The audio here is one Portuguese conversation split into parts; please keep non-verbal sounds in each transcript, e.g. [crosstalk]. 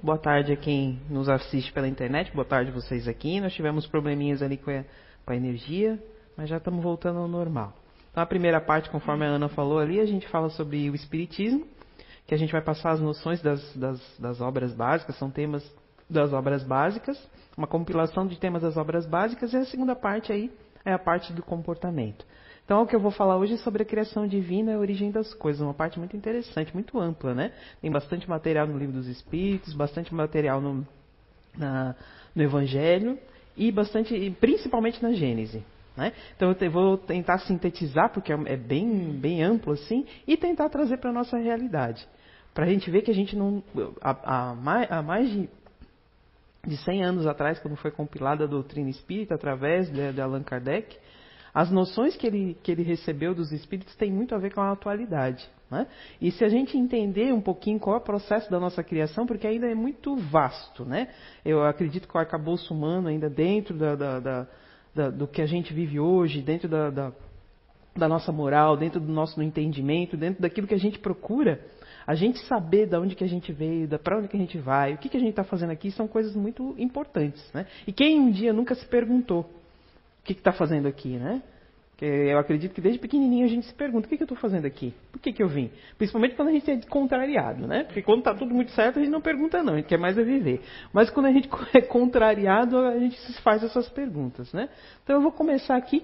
Boa tarde a quem nos assiste pela internet. Boa tarde vocês aqui. Nós tivemos probleminhas ali com a, com a energia, mas já estamos voltando ao normal. Então a primeira parte, conforme a Ana falou ali, a gente fala sobre o Espiritismo, que a gente vai passar as noções das, das, das obras básicas, são temas das obras básicas, uma compilação de temas das obras básicas, e a segunda parte aí é a parte do comportamento. Então, o que eu vou falar hoje é sobre a criação divina e a origem das coisas, uma parte muito interessante, muito ampla, né? Tem bastante material no Livro dos Espíritos, bastante material no, na, no Evangelho e bastante, principalmente na Gênese. Né? Então, eu vou tentar sintetizar, porque é, é bem, bem amplo assim, e tentar trazer para a nossa realidade. Para a gente ver que a gente não. Há, há mais de de 100 anos atrás, quando foi compilada a doutrina espírita através de, de Allan Kardec, as noções que ele, que ele recebeu dos espíritos têm muito a ver com a atualidade. Né? E se a gente entender um pouquinho qual é o processo da nossa criação, porque ainda é muito vasto, né? eu acredito que o arcabouço humano, ainda dentro da, da, da, da do que a gente vive hoje, dentro da, da, nossa moral, dentro do nosso entendimento, dentro daquilo que a gente procura, a gente saber de onde que a gente veio, para onde que a gente vai, o que, que a gente está fazendo aqui, são coisas muito importantes. Né? E quem um dia nunca se perguntou o que está fazendo aqui, né? Eu acredito que desde pequenininho a gente se pergunta, o que, que eu estou fazendo aqui? Por que, que eu vim? Principalmente quando a gente é contrariado, né? Porque quando está tudo muito certo, a gente não pergunta não, a gente quer mais é viver. Mas quando a gente é contrariado, a gente faz essas perguntas, né? Então eu vou começar aqui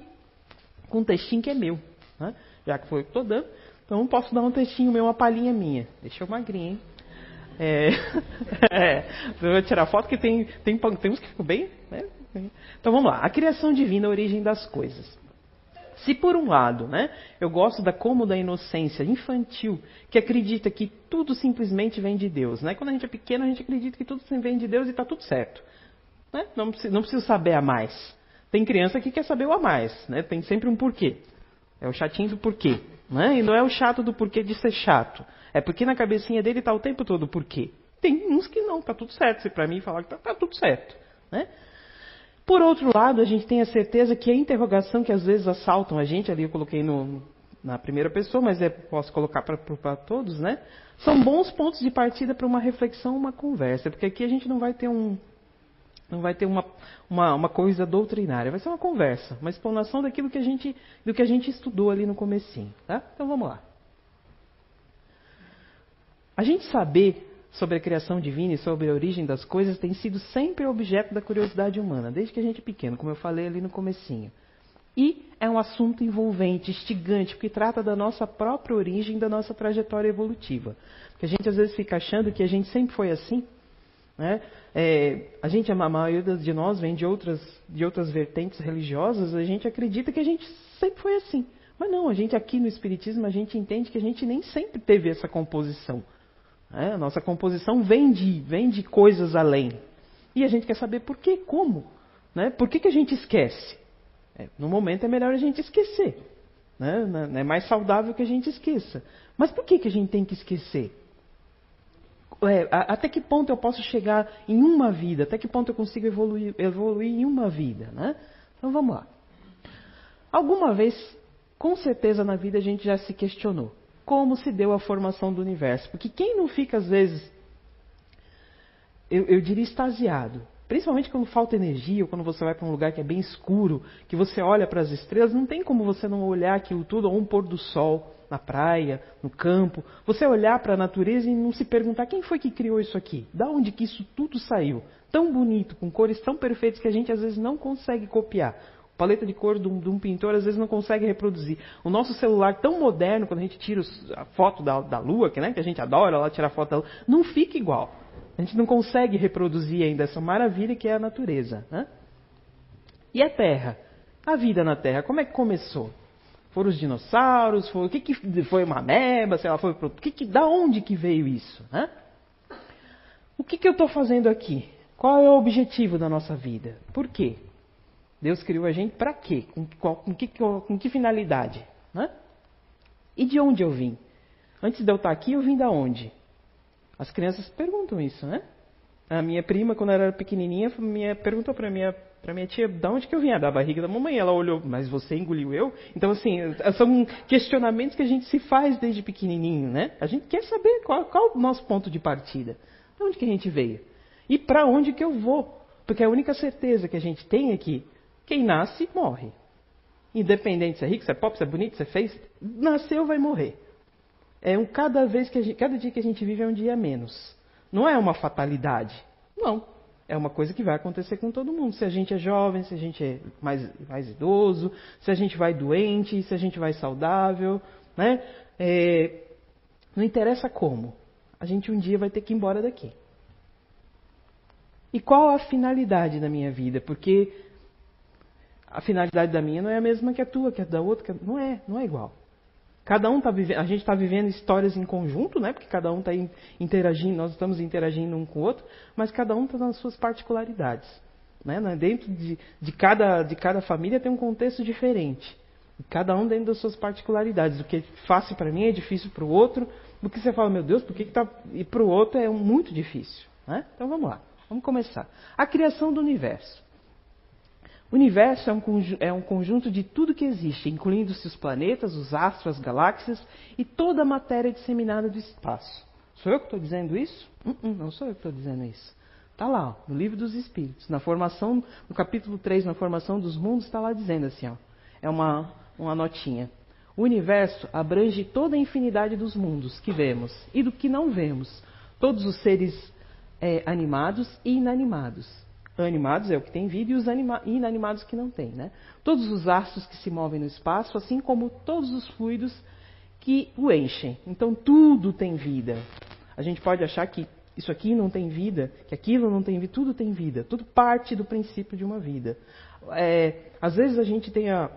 com um textinho que é meu, né? Já que foi o que estou dando. Então posso dar um textinho meu, uma palhinha minha. Deixa eu magrinho, hein? É, [laughs] é, eu vou tirar foto que tem, tem, tem uns que ficam bem, né? Então vamos lá. A criação divina, a origem das coisas. Se por um lado, né, eu gosto da como da inocência infantil, que acredita que tudo simplesmente vem de Deus, né? Quando a gente é pequeno, a gente acredita que tudo vem de Deus e está tudo certo. Né? Não, precisa, não precisa saber a mais. Tem criança que quer saber o a mais, né? Tem sempre um porquê. É o chatinho do porquê. Né? E não é o chato do porquê de ser chato. É porque na cabecinha dele está o tempo todo o porquê. Tem uns que não, está tudo certo. Se para mim falar que está tá tudo certo. Né? Por outro lado, a gente tem a certeza que a interrogação que às vezes assaltam a gente, ali eu coloquei no, na primeira pessoa, mas é, posso colocar para todos, né? São bons pontos de partida para uma reflexão, uma conversa, porque aqui a gente não vai ter um, não vai ter uma, uma, uma, coisa doutrinária, vai ser uma conversa, uma explanação daquilo que a gente, do que a gente estudou ali no comecinho, tá? Então vamos lá. A gente saber sobre a criação divina e sobre a origem das coisas tem sido sempre objeto da curiosidade humana, desde que a gente é pequeno, como eu falei ali no comecinho. E é um assunto envolvente, instigante, porque trata da nossa própria origem, da nossa trajetória evolutiva. Porque a gente às vezes fica achando que a gente sempre foi assim. Né? É, a gente, a maioria de nós vem de outras, de outras vertentes religiosas, a gente acredita que a gente sempre foi assim. Mas não, a gente aqui no Espiritismo, a gente entende que a gente nem sempre teve essa composição. É, a nossa composição vem de, vem de coisas além. E a gente quer saber por quê, como. Né? Por que, que a gente esquece? É, no momento é melhor a gente esquecer. Né? É mais saudável que a gente esqueça. Mas por que, que a gente tem que esquecer? É, até que ponto eu posso chegar em uma vida? Até que ponto eu consigo evoluir, evoluir em uma vida? Né? Então vamos lá. Alguma vez, com certeza na vida a gente já se questionou como se deu a formação do universo. Porque quem não fica, às vezes, eu, eu diria extasiado, principalmente quando falta energia, ou quando você vai para um lugar que é bem escuro, que você olha para as estrelas, não tem como você não olhar aquilo tudo, ou um pôr do sol na praia, no campo, você olhar para a natureza e não se perguntar quem foi que criou isso aqui, da onde que isso tudo saiu, tão bonito, com cores tão perfeitas que a gente às vezes não consegue copiar paleta de cor de um, de um, pintor às vezes não consegue reproduzir. O nosso celular tão moderno, quando a gente tira os, a foto da, da Lua, que, né, que a gente adora lá tirar foto da Lua, não fica igual. A gente não consegue reproduzir ainda essa maravilha que é a natureza. Né? E a Terra? A vida na Terra, como é que começou? Foram os dinossauros? Foi, o que, que foi uma ameba? Sei lá, foi, o que, que, da onde que veio isso? Né? O que, que eu estou fazendo aqui? Qual é o objetivo da nossa vida? Por quê? Deus criou a gente para quê? Com, com, que, com que finalidade? Né? E de onde eu vim? Antes de eu estar aqui, eu vim da onde? As crianças perguntam isso, né? A minha prima, quando ela era pequenininha, minha, perguntou para minha para minha tia, da onde que eu vinha? Da barriga da mamãe. Ela olhou, mas você engoliu eu? Então, assim, são questionamentos que a gente se faz desde pequenininho, né? A gente quer saber qual, qual é o nosso ponto de partida. De onde que a gente veio? E para onde que eu vou? Porque a única certeza que a gente tem é que quem nasce, morre. Independente se é rico, se é pobre, se é bonito, se é feio, nasceu, vai morrer. É um cada vez que gente, cada dia que a gente vive é um dia menos. Não é uma fatalidade. Não. É uma coisa que vai acontecer com todo mundo. Se a gente é jovem, se a gente é mais, mais idoso, se a gente vai doente, se a gente vai saudável, né? É, não interessa como. A gente um dia vai ter que ir embora daqui. E qual a finalidade da minha vida? Porque a finalidade da minha não é a mesma que a tua, que a da outra, não é, não é igual. Cada um está vivendo, a gente está vivendo histórias em conjunto, né? Porque cada um está interagindo, nós estamos interagindo um com o outro, mas cada um está nas suas particularidades. Né? Dentro de, de, cada, de cada família tem um contexto diferente. Cada um dentro das suas particularidades. O que é fácil para mim é difícil para o outro. Do que você fala, meu Deus, por que, que tá. E para o outro é muito difícil. Né? Então vamos lá, vamos começar. A criação do universo. O universo é um, é um conjunto de tudo que existe, incluindo-se os planetas, os astros, as galáxias e toda a matéria disseminada do espaço. Sou eu que estou dizendo isso? Uh -uh, não sou eu que estou dizendo isso. Está lá, ó, no livro dos Espíritos, na formação, no capítulo 3, na formação dos mundos, está lá dizendo assim, ó, é uma, uma notinha. O universo abrange toda a infinidade dos mundos que vemos e do que não vemos, todos os seres é, animados e inanimados animados é o que tem vida e os inanimados que não têm. Né? Todos os astros que se movem no espaço, assim como todos os fluidos que o enchem. Então tudo tem vida. A gente pode achar que isso aqui não tem vida, que aquilo não tem vida, tudo tem vida, tudo parte do princípio de uma vida. É, às vezes a gente tem a,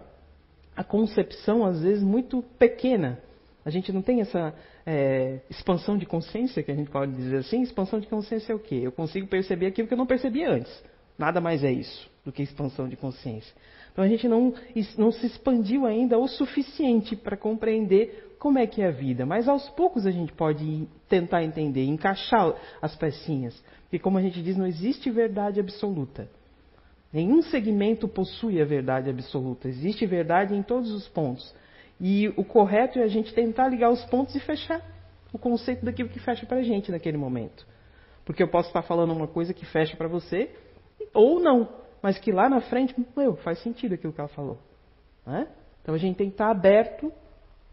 a concepção, às vezes, muito pequena. A gente não tem essa é, expansão de consciência, que a gente pode dizer assim. Expansão de consciência é o quê? Eu consigo perceber aquilo que eu não percebia antes. Nada mais é isso do que expansão de consciência. Então a gente não, não se expandiu ainda o suficiente para compreender como é que é a vida. Mas aos poucos a gente pode tentar entender, encaixar as pecinhas. Porque como a gente diz, não existe verdade absoluta. Nenhum segmento possui a verdade absoluta. Existe verdade em todos os pontos. E o correto é a gente tentar ligar os pontos e fechar o conceito daquilo que fecha para a gente naquele momento. Porque eu posso estar falando uma coisa que fecha para você ou não, mas que lá na frente, meu, faz sentido aquilo que ela falou. Né? Então a gente tem que estar aberto,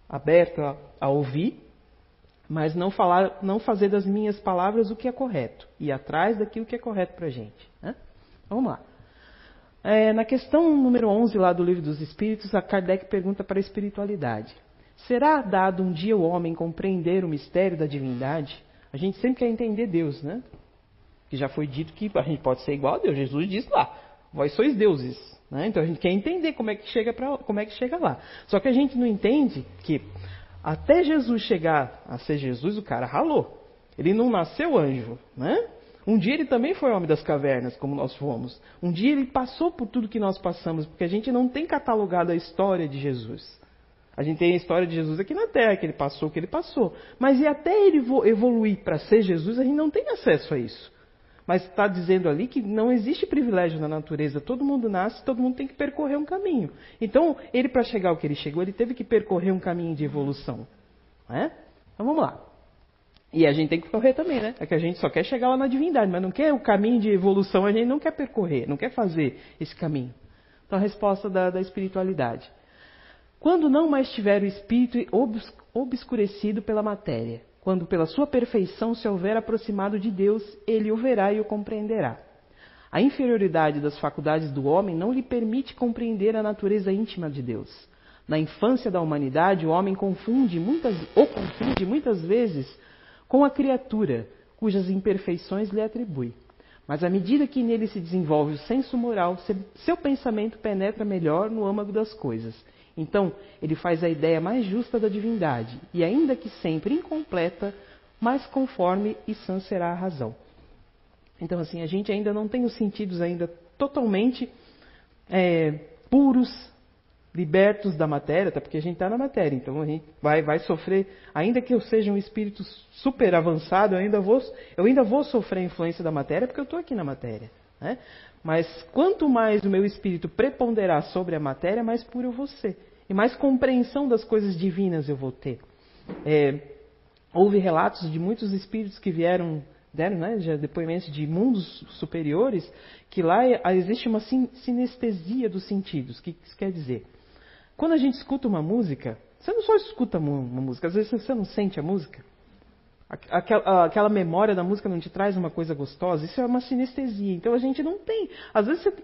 aberto a, a, ouvir, mas não falar, não fazer das minhas palavras o que é correto, e atrás daquilo que é correto para a gente. Né? Vamos lá. É, na questão número 11 lá do Livro dos Espíritos, a Kardec pergunta para a espiritualidade. Será dado um dia o homem compreender o mistério da divindade? A gente sempre quer entender Deus, né? Que já foi dito que a gente pode ser igual a Deus. Jesus disse lá, vós sois deuses. Né? Então a gente quer entender como é, que chega pra, como é que chega lá. Só que a gente não entende que até Jesus chegar a ser Jesus, o cara ralou. Ele não nasceu anjo, né? Um dia ele também foi homem das cavernas, como nós fomos. Um dia ele passou por tudo que nós passamos, porque a gente não tem catalogado a história de Jesus. A gente tem a história de Jesus aqui na Terra, que ele passou o que ele passou. Mas e até ele evoluir para ser Jesus, a gente não tem acesso a isso. Mas está dizendo ali que não existe privilégio na natureza. Todo mundo nasce, todo mundo tem que percorrer um caminho. Então, ele, para chegar ao que ele chegou, ele teve que percorrer um caminho de evolução. Né? Então, vamos lá. E a gente tem que correr também, né? É que a gente só quer chegar lá na divindade, mas não quer o caminho de evolução, a gente não quer percorrer, não quer fazer esse caminho. Então, a resposta da, da espiritualidade. Quando não mais tiver o espírito obscurecido pela matéria, quando pela sua perfeição se houver aproximado de Deus, ele o verá e o compreenderá. A inferioridade das faculdades do homem não lhe permite compreender a natureza íntima de Deus. Na infância da humanidade, o homem confunde muitas, ou confunde muitas vezes com a criatura, cujas imperfeições lhe atribui. Mas à medida que nele se desenvolve o senso moral, seu pensamento penetra melhor no âmago das coisas então, ele faz a ideia mais justa da divindade, e ainda que sempre incompleta, mais conforme e sã será a razão. Então, assim, a gente ainda não tem os sentidos ainda totalmente é, puros, libertos da matéria, até porque a gente está na matéria, então a gente vai, vai sofrer, ainda que eu seja um espírito super avançado, eu ainda vou, eu ainda vou sofrer a influência da matéria, porque eu estou aqui na matéria. Né? Mas quanto mais o meu espírito preponderar sobre a matéria, mais puro eu vou ser e mais compreensão das coisas divinas eu vou ter. É, houve relatos de muitos espíritos que vieram deram né, já depoimentos de mundos superiores, que lá existe uma sinestesia dos sentidos. O que isso quer dizer? Quando a gente escuta uma música, você não só escuta uma música, às vezes você não sente a música. Aquela, aquela memória da música não te traz uma coisa gostosa, isso é uma sinestesia. Então a gente não tem. Às vezes, você,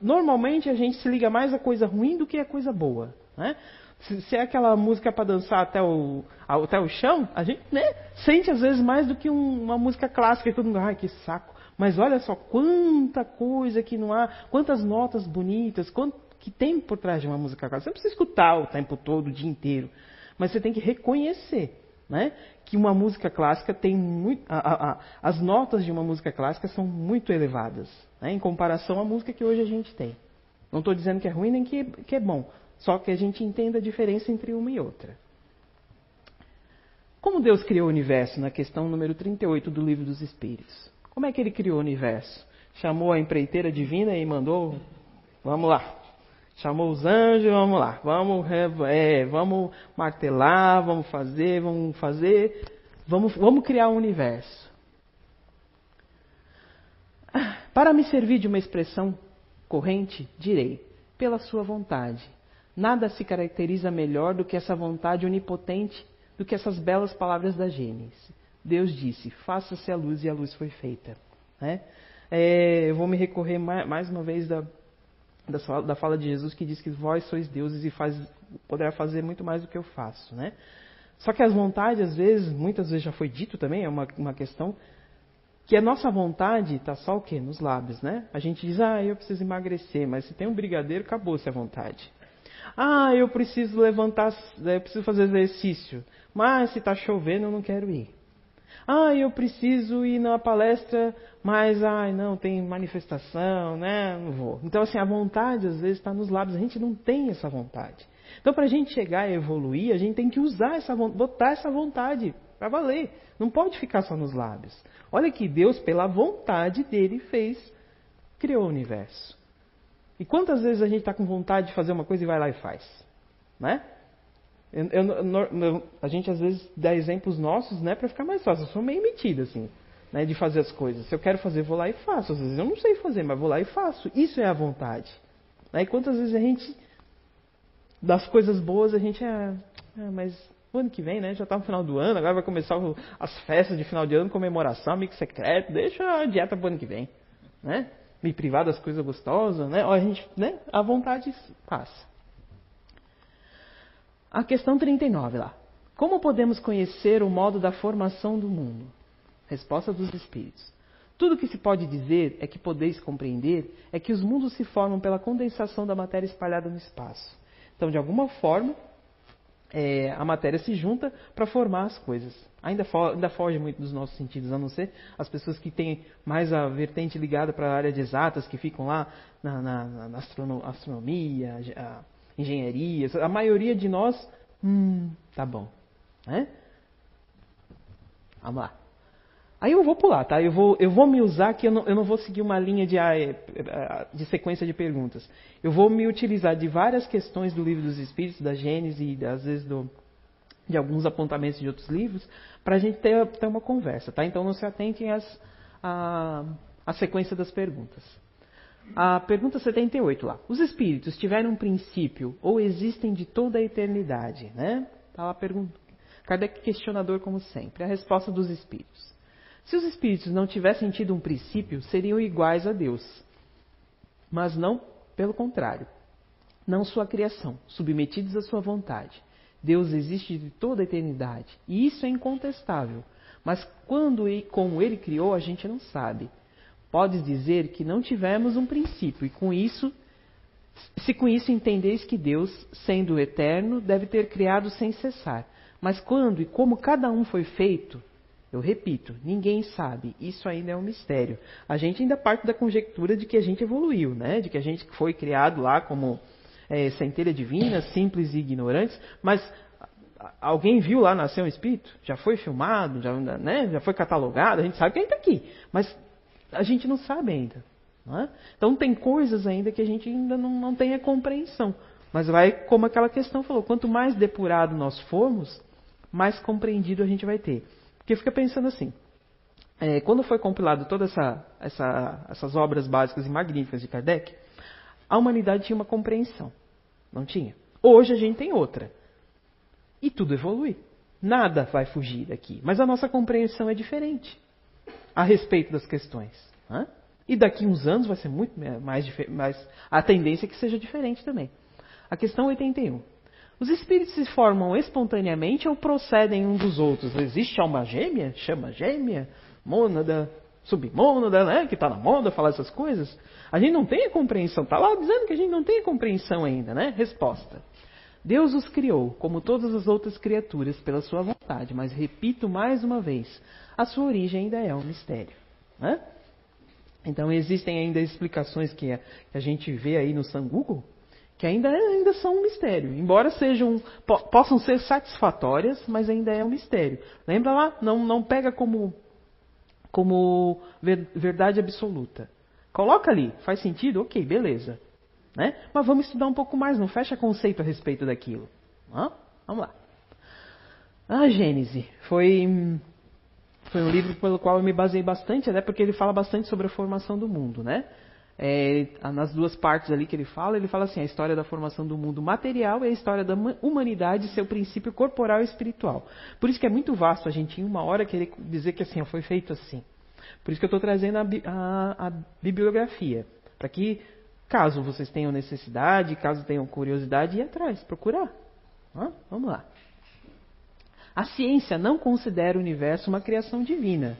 normalmente a gente se liga mais a coisa ruim do que a coisa boa. Né? Se, se é aquela música para dançar até o, até o chão, a gente né, sente às vezes mais do que um, uma música clássica e todo mundo, ai que saco. Mas olha só quanta coisa que não há, quantas notas bonitas, quanto que tem por trás de uma música clássica. Você não precisa escutar o tempo todo, o dia inteiro, mas você tem que reconhecer. Né? Que uma música clássica tem muito. A, a, a, as notas de uma música clássica são muito elevadas, né? em comparação à música que hoje a gente tem. Não estou dizendo que é ruim nem que, que é bom, só que a gente entenda a diferença entre uma e outra. Como Deus criou o universo, na questão número 38 do Livro dos Espíritos? Como é que ele criou o universo? Chamou a empreiteira divina e mandou: Vamos lá, Chamou os anjos, vamos lá, vamos, é, vamos martelar, vamos fazer, vamos fazer, vamos, vamos criar um universo. Para me servir de uma expressão corrente, direi, pela sua vontade. Nada se caracteriza melhor do que essa vontade onipotente, do que essas belas palavras da Gênesis. Deus disse: faça-se a luz e a luz foi feita. Né? É, eu vou me recorrer mais, mais uma vez da, da, da fala de Jesus que diz que vós sois deuses e faz, poderá fazer muito mais do que eu faço, né? Só que as vontades, às vezes, muitas vezes já foi dito também, é uma, uma questão, que a nossa vontade está só o quê? Nos lábios, né? A gente diz, ah, eu preciso emagrecer, mas se tem um brigadeiro, acabou-se a vontade. Ah, eu preciso levantar, eu preciso fazer exercício, mas se está chovendo, eu não quero ir. Ah, eu preciso ir na palestra, mas, ai, não, tem manifestação, né? Não vou. Então, assim, a vontade às vezes está nos lábios, a gente não tem essa vontade. Então, para a gente chegar a evoluir, a gente tem que usar essa botar essa vontade para valer. Não pode ficar só nos lábios. Olha que Deus, pela vontade dele, fez, criou o universo. E quantas vezes a gente está com vontade de fazer uma coisa e vai lá e faz? Né? Eu, eu, a gente às vezes dá exemplos nossos, né, para ficar mais fácil. Eu sou meio metida, assim, né, de fazer as coisas. Se eu quero fazer, vou lá e faço. Às vezes eu não sei fazer, mas vou lá e faço. Isso é a vontade. Né? E quantas vezes a gente, das coisas boas, a gente é, é mas ano que vem, né, já está no final do ano, agora vai começar as festas de final de ano, comemoração, amigo secreto, deixa a dieta para o ano que vem, né? Me privar das coisas gostosas, né? A gente, né? A vontade passa. A questão 39 lá. Como podemos conhecer o modo da formação do mundo? Resposta dos Espíritos. Tudo que se pode dizer é que podeis compreender é que os mundos se formam pela condensação da matéria espalhada no espaço. Então, de alguma forma, é, a matéria se junta para formar as coisas. Ainda, fo ainda, foge muito dos nossos sentidos, a não ser as pessoas que têm mais a vertente ligada para a área de exatas, que ficam lá na, na, na astronomia, a, engenharias, a maioria de nós, hum, tá bom. Né? Vamos lá. Aí eu vou pular, tá? Eu vou, eu vou me usar que eu não, eu não vou seguir uma linha de, ah, é, de sequência de perguntas. Eu vou me utilizar de várias questões do livro dos Espíritos, da Gênesis e às vezes do, de alguns apontamentos de outros livros, para a gente ter, ter, uma conversa, tá? Então não se atentem às, à, à sequência das perguntas. A pergunta 78 lá. Os espíritos tiveram um princípio ou existem de toda a eternidade? Né? Tá lá a pergunta. Kardec questionador como sempre. A resposta dos espíritos. Se os espíritos não tivessem tido um princípio, seriam iguais a Deus. Mas não pelo contrário. Não sua criação, submetidos à sua vontade. Deus existe de toda a eternidade. E isso é incontestável. Mas quando e como ele criou, a gente não sabe. Podes dizer que não tivemos um princípio, e com isso, se com isso entendeis que Deus, sendo eterno, deve ter criado sem cessar. Mas quando e como cada um foi feito, eu repito, ninguém sabe. Isso ainda é um mistério. A gente ainda parte da conjectura de que a gente evoluiu, né? De que a gente foi criado lá como é, centelha divina, simples e ignorantes. Mas alguém viu lá nascer um espírito? Já foi filmado? Já, né? já foi catalogado? A gente sabe que ainda está aqui. Mas a gente não sabe ainda. Não é? Então tem coisas ainda que a gente ainda não, não tem a compreensão. Mas vai, como aquela questão falou, quanto mais depurado nós formos, mais compreendido a gente vai ter. Porque fica pensando assim, é, quando foi compilado todas essa, essa, essas obras básicas e magníficas de Kardec, a humanidade tinha uma compreensão. Não tinha. Hoje a gente tem outra. E tudo evolui. Nada vai fugir daqui. Mas a nossa compreensão é diferente a respeito das questões. Né? E daqui uns anos vai ser muito mais, mais. A tendência é que seja diferente também. A questão 81. Os espíritos se formam espontaneamente ou procedem um dos outros? Existe alma gêmea? Chama gêmea? Mônada? Submônada, né? Que está na moda falar essas coisas? A gente não tem a compreensão. Está lá dizendo que a gente não tem a compreensão ainda, né? Resposta. Deus os criou, como todas as outras criaturas, pela sua vontade. Mas repito mais uma vez, a sua origem ainda é um mistério. Né? Então existem ainda explicações que a, que a gente vê aí no San Google que ainda, ainda são um mistério. Embora sejam po, possam ser satisfatórias, mas ainda é um mistério. Lembra lá? Não, não pega como, como ver, verdade absoluta. Coloca ali, faz sentido? Ok, beleza. Né? Mas vamos estudar um pouco mais, não fecha conceito a respeito daquilo. Vamos lá. A Gênese foi, foi um livro pelo qual eu me baseei bastante, até porque ele fala bastante sobre a formação do mundo, né? É, nas duas partes ali que ele fala, ele fala assim: a história da formação do mundo material e a história da humanidade, seu princípio corporal e espiritual. Por isso que é muito vasto a gente, em uma hora, querer dizer que assim, foi feito assim. Por isso que eu estou trazendo a, a, a bibliografia, para que, caso vocês tenham necessidade, caso tenham curiosidade, ir atrás, procurar. vamos lá. A ciência não considera o universo uma criação divina.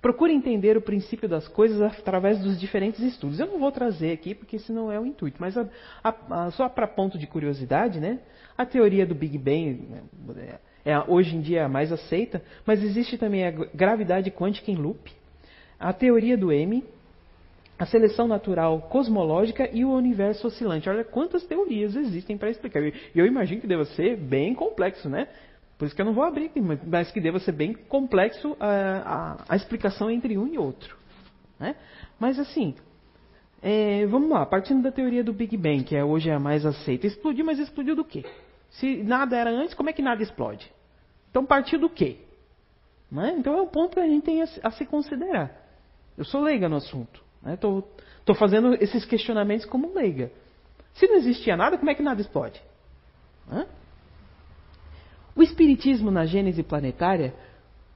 Procure entender o princípio das coisas através dos diferentes estudos. Eu não vou trazer aqui, porque esse não é o intuito, mas a, a, a, só para ponto de curiosidade, né? A teoria do Big Bang é, é hoje em dia a mais aceita, mas existe também a gravidade quântica em loop, a teoria do M, a seleção natural cosmológica e o universo oscilante. Olha quantas teorias existem para explicar. E eu imagino que deva ser bem complexo, né? Por isso que eu não vou abrir mas que deva ser bem complexo a, a, a explicação entre um e outro. Né? Mas assim, é, vamos lá, partindo da teoria do Big Bang, que é hoje a mais aceita. Explodiu, mas explodiu do quê? Se nada era antes, como é que nada explode? Então partiu do quê? Né? Então é um ponto que a gente tem a, a se considerar. Eu sou leiga no assunto. Estou né? fazendo esses questionamentos como leiga. Se não existia nada, como é que nada explode? O Espiritismo na Gênese planetária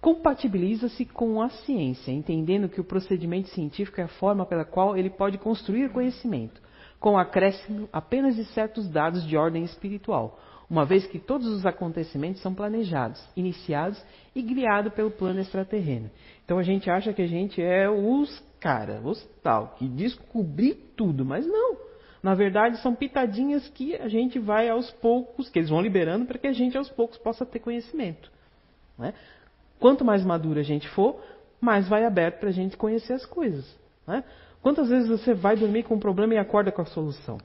compatibiliza-se com a ciência, entendendo que o procedimento científico é a forma pela qual ele pode construir conhecimento, com acréscimo apenas de certos dados de ordem espiritual, uma vez que todos os acontecimentos são planejados, iniciados e guiados pelo plano extraterreno. Então a gente acha que a gente é os cara, os tal, que descobri tudo, mas não. Na verdade, são pitadinhas que a gente vai aos poucos, que eles vão liberando para que a gente aos poucos possa ter conhecimento. Né? Quanto mais madura a gente for, mais vai aberto para a gente conhecer as coisas. Né? Quantas vezes você vai dormir com um problema e acorda com a solução?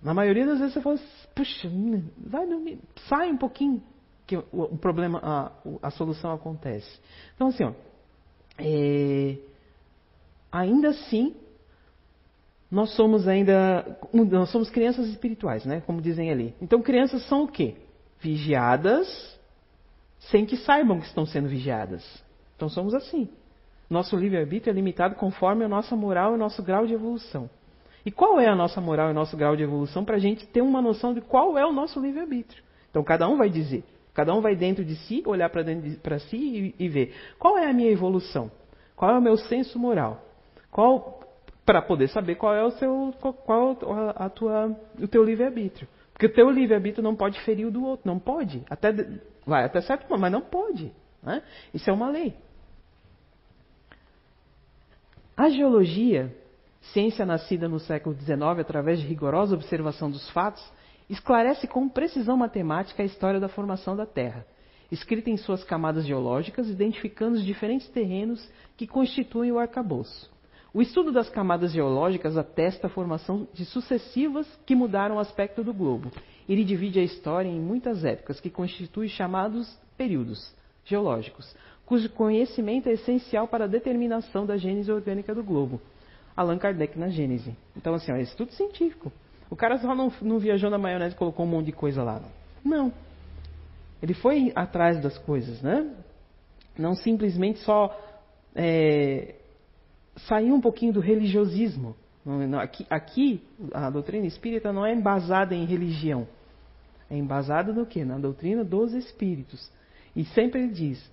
Na maioria das vezes você fala, puxa, vai dormir, sai um pouquinho que o problema, a, a, solução acontece. Então assim, ó, é, ainda assim nós somos ainda, nós somos crianças espirituais, né? Como dizem ali. Então crianças são o quê? Vigiadas sem que saibam que estão sendo vigiadas. Então somos assim. Nosso livre-arbítrio é limitado conforme a nossa moral e o nosso grau de evolução. E qual é a nossa moral e o nosso grau de evolução para a gente ter uma noção de qual é o nosso livre-arbítrio? Então cada um vai dizer. Cada um vai dentro de si, olhar para si e, e ver qual é a minha evolução, qual é o meu senso moral, qual para poder saber qual é o seu qual a tua o teu livre arbítrio porque o teu livre arbítrio não pode ferir o do outro não pode. Até vai até certo ponto mas não pode né? isso é uma lei. A geologia ciência nascida no século XIX através de rigorosa observação dos fatos esclarece com precisão matemática a história da formação da Terra escrita em suas camadas geológicas identificando os diferentes terrenos que constituem o arcabouço o estudo das camadas geológicas atesta a formação de sucessivas que mudaram o aspecto do globo. Ele divide a história em muitas épocas, que constituem chamados períodos geológicos, cujo conhecimento é essencial para a determinação da gênese orgânica do globo. Allan Kardec na Gênese. Então, assim, é estudo científico. O cara só não, não viajou na maionese e colocou um monte de coisa lá. Não. Ele foi atrás das coisas, né? não simplesmente só é, sair um pouquinho do religiosismo. Aqui, aqui, a doutrina espírita não é embasada em religião. É embasada no quê? Na doutrina dos espíritos. E sempre ele diz: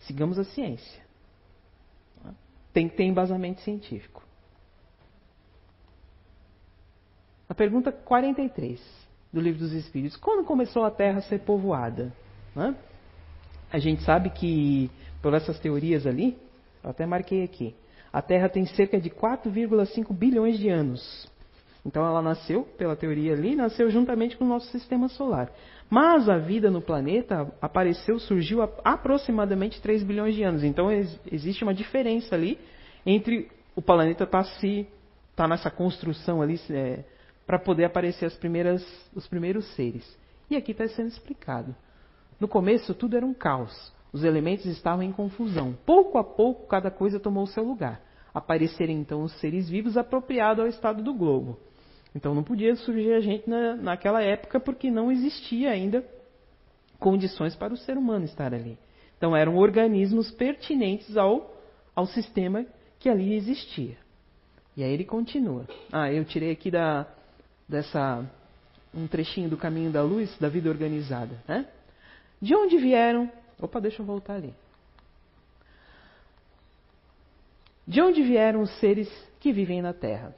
sigamos a ciência. Tem que ter embasamento científico. A pergunta 43 do Livro dos Espíritos: Quando começou a Terra a ser povoada? A gente sabe que, por essas teorias ali, eu até marquei aqui, a Terra tem cerca de 4,5 bilhões de anos. Então ela nasceu, pela teoria ali, nasceu juntamente com o nosso sistema solar. Mas a vida no planeta apareceu, surgiu há aproximadamente 3 bilhões de anos. Então existe uma diferença ali entre o planeta estar tá se tá nessa construção ali é, para poder aparecer as primeiras, os primeiros seres. E aqui está sendo explicado. No começo tudo era um caos. Os elementos estavam em confusão. Pouco a pouco cada coisa tomou seu lugar. Apareceram então os seres vivos apropriados ao estado do globo. Então não podia surgir a gente na, naquela época porque não existia ainda condições para o ser humano estar ali. Então eram organismos pertinentes ao, ao sistema que ali existia. E aí ele continua. Ah, eu tirei aqui da, dessa um trechinho do caminho da luz da vida organizada. Né? De onde vieram? Opa, deixa eu voltar ali. De onde vieram os seres que vivem na Terra?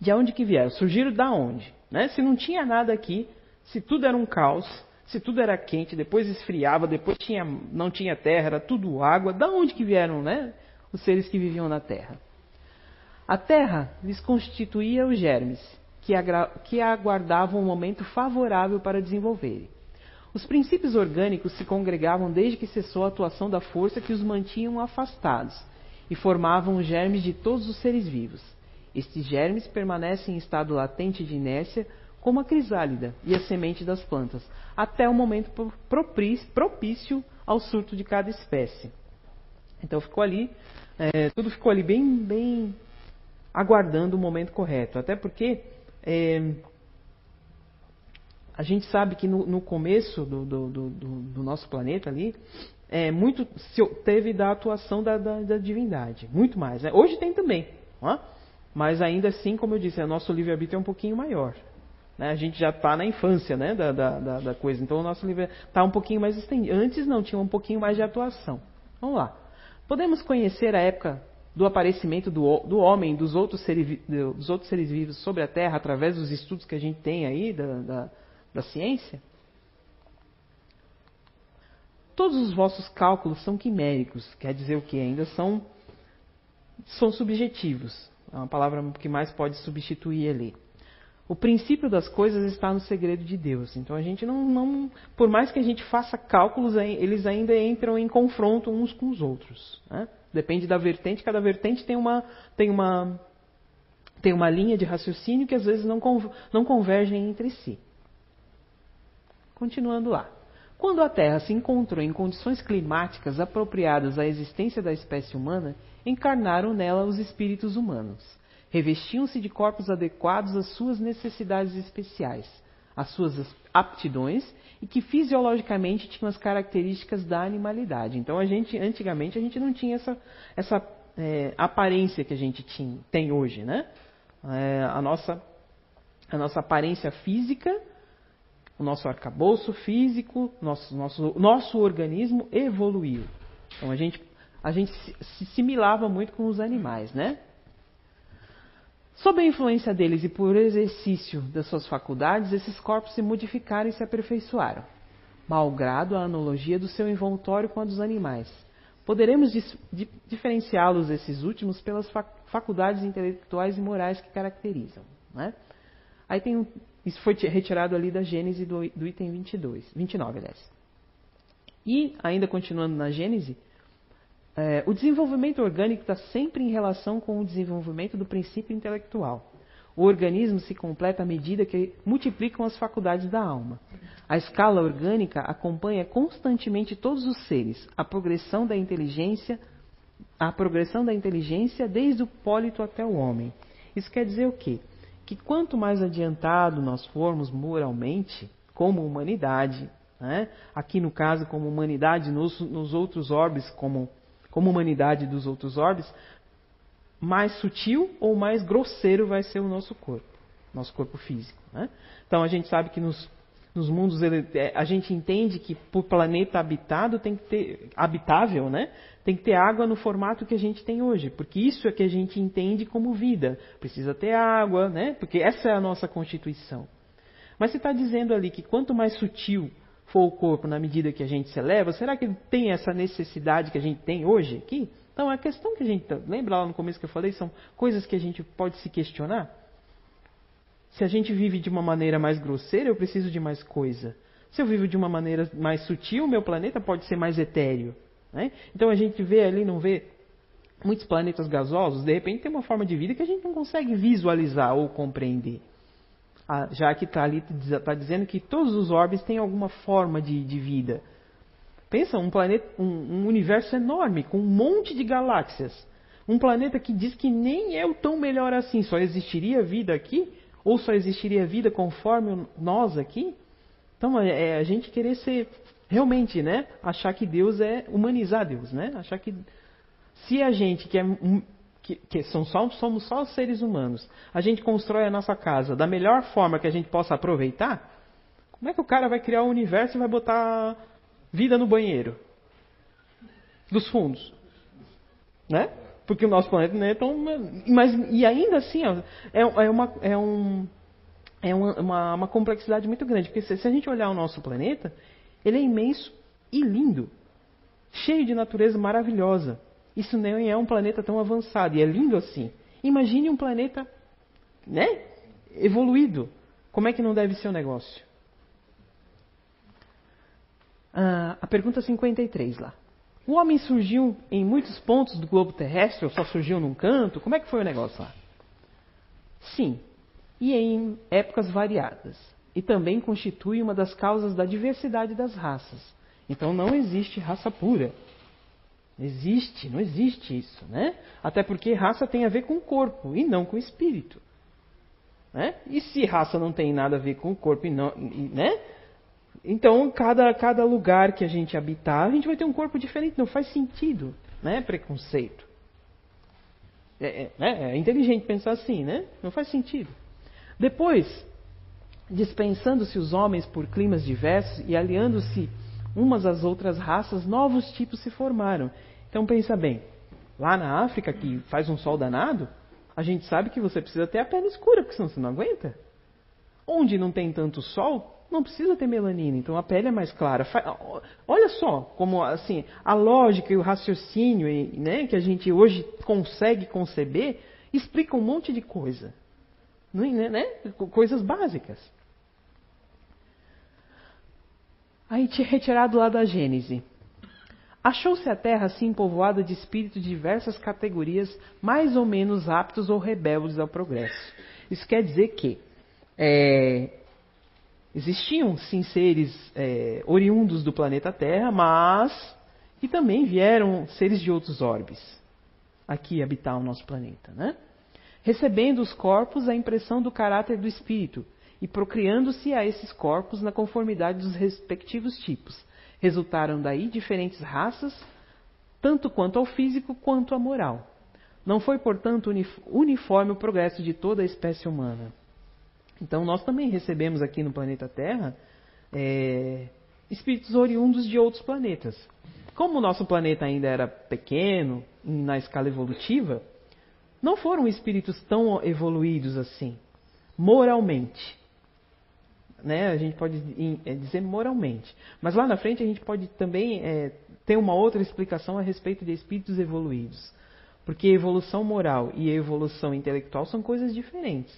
De onde que vieram? Surgiram da onde? Né? Se não tinha nada aqui, se tudo era um caos, se tudo era quente, depois esfriava, depois tinha, não tinha terra, era tudo água, da onde que vieram né, os seres que viviam na Terra? A Terra lhes constituía os germes, que, aguardavam um momento favorável para desenvolverem. Os princípios orgânicos se congregavam desde que cessou a atuação da força que os mantinham afastados e formavam os germes de todos os seres vivos. Estes germes permanecem em estado latente de inércia, como a crisálida e a semente das plantas, até o momento propício ao surto de cada espécie. Então ficou ali, é, tudo ficou ali bem, bem aguardando o momento correto. Até porque é, a gente sabe que no, no começo do, do, do, do, nosso planeta ali, é, muito teve da atuação da, da, da divindade, muito mais. Né? Hoje tem também? Mas ainda assim, como eu disse, o nosso livre-arbítrio é um pouquinho maior. Né? A gente já está na infância né? da, da, da, coisa. Então o nosso livre está um pouquinho mais estendido. Antes não, tinha um pouquinho mais de atuação. Vamos lá. Podemos conhecer a época do aparecimento do, do homem, dos outros, seres, dos outros seres vivos sobre a Terra, através dos estudos que a gente tem aí da, da, da ciência? Todos os vossos cálculos são quiméricos, quer dizer o que? Ainda são, são subjetivos. É uma palavra que mais pode substituir ali. O princípio das coisas está no segredo de Deus. Então a gente não, não, por mais que a gente faça cálculos, eles ainda entram em confronto uns com os outros. Né? Depende da vertente. Cada vertente tem uma, tem uma, tem uma linha de raciocínio que às vezes não, não convergem entre si. Continuando lá. Quando a Terra se encontrou em condições climáticas apropriadas à existência da espécie humana, encarnaram nela os espíritos humanos. Revestiam-se de corpos adequados às suas necessidades especiais, às suas aptidões e que fisiologicamente tinham as características da animalidade. Então, a gente, antigamente, a gente não tinha essa, essa é, aparência que a gente tinha, tem hoje, né? É, a, nossa, a nossa aparência física, o nosso arcabouço físico, nosso, nosso, nosso organismo evoluiu. Então, a gente a gente se similava muito com os animais, né? Sob a influência deles e por exercício das suas faculdades, esses corpos se modificaram e se aperfeiçoaram, malgrado a analogia do seu envoltório com a dos animais. Poderemos diferenciá-los, esses últimos, pelas faculdades intelectuais e morais que caracterizam. Né? Aí tem um, isso foi retirado ali da Gênese do, do item 22, 29, aliás. E, ainda continuando na Gênese, é, o desenvolvimento orgânico está sempre em relação com o desenvolvimento do princípio intelectual. O organismo se completa à medida que multiplicam as faculdades da alma. A escala orgânica acompanha constantemente todos os seres, a progressão da inteligência, a progressão da inteligência desde o pólito até o homem. Isso quer dizer o quê? Que quanto mais adiantado nós formos moralmente, como humanidade, né? aqui no caso como humanidade, nos, nos outros orbes como, como humanidade dos outros orbes, mais sutil ou mais grosseiro vai ser o nosso corpo, nosso corpo físico. Né? Então a gente sabe que nos, nos mundos é, a gente entende que por planeta habitado tem que ter habitável, né? Tem que ter água no formato que a gente tem hoje, porque isso é que a gente entende como vida. Precisa ter água, né? Porque essa é a nossa constituição. Mas você está dizendo ali que quanto mais sutil for o corpo na medida que a gente se eleva, será que ele tem essa necessidade que a gente tem hoje aqui? Então, a questão que a gente. Lembra lá no começo que eu falei? São coisas que a gente pode se questionar. Se a gente vive de uma maneira mais grosseira, eu preciso de mais coisa. Se eu vivo de uma maneira mais sutil, meu planeta pode ser mais etéreo. Né? Então a gente vê ali, não vê muitos planetas gasosos, de repente tem uma forma de vida que a gente não consegue visualizar ou compreender. Ah, já que está ali está dizendo que todos os orbes têm alguma forma de, de vida. Pensa, um planeta, um, um, universo enorme, com um monte de galáxias. Um planeta que diz que nem é o tão melhor assim, só existiria vida aqui, ou só existiria vida conforme nós aqui. Então é, é a gente querer ser realmente, né, achar que Deus é humanizar Deus, né? Achar que se a gente que é que, que são só, somos só seres humanos, a gente constrói a nossa casa da melhor forma que a gente possa aproveitar, como é que o cara vai criar o um universo e vai botar vida no banheiro? Dos fundos. Né? Porque o nosso planeta não é tão. Mas, e ainda assim, ó, é, é, uma, é, um, é uma, uma, complexidade muito grande. Porque se, se a gente olhar o nosso planeta, ele é imenso e lindo. Cheio de natureza maravilhosa. Isso nem é um planeta tão avançado e é lindo assim. Imagine um planeta, né, evoluído. Como é que não deve ser o negócio? Ah, a pergunta 53 lá. O homem surgiu em muitos pontos do globo terrestre ou só surgiu num canto? Como é que foi o negócio lá? Sim, e em épocas variadas. E também constitui uma das causas da diversidade das raças. Então não existe raça pura. Existe, não existe isso, né? Até porque raça tem a ver com o corpo e não com o espírito. Né? E se raça não tem nada a ver com o corpo e não, né? Então, cada, cada lugar que a gente habitar, a gente vai ter um corpo diferente. Não faz sentido, né? Preconceito. É, é, né? é inteligente pensar assim, né? Não faz sentido. Depois, dispensando-se os homens por climas diversos e aliando-se umas às outras raças, novos tipos se formaram. Então pensa bem, lá na África, que faz um sol danado, a gente sabe que você precisa ter a pele escura, porque senão você não aguenta. Onde não tem tanto sol, não precisa ter melanina, então a pele é mais clara. Olha só como assim a lógica e o raciocínio né, que a gente hoje consegue conceber explica um monte de coisa, né, né? coisas básicas. Aí [laughs] retirado lá da Gênese. Achou-se a terra assim povoada de espíritos de diversas categorias, mais ou menos aptos ou rebeldes ao progresso. Isso quer dizer que é, existiam sim seres é, oriundos do planeta Terra, mas que também vieram seres de outros orbes aqui habitar o nosso planeta, né? Recebendo os corpos a impressão do caráter do espírito, e procriando-se a esses corpos na conformidade dos respectivos tipos. Resultaram daí diferentes raças, tanto quanto ao físico quanto à moral. Não foi, portanto, uniforme o progresso de toda a espécie humana. Então, nós também recebemos aqui no planeta Terra é, espíritos oriundos de outros planetas. Como o nosso planeta ainda era pequeno, na escala evolutiva, não foram espíritos tão evoluídos assim, moralmente né? A gente pode é, dizer moralmente. Mas lá na frente a gente pode também é, ter uma outra explicação a respeito de espíritos evoluídos. Porque evolução moral e evolução intelectual são coisas diferentes.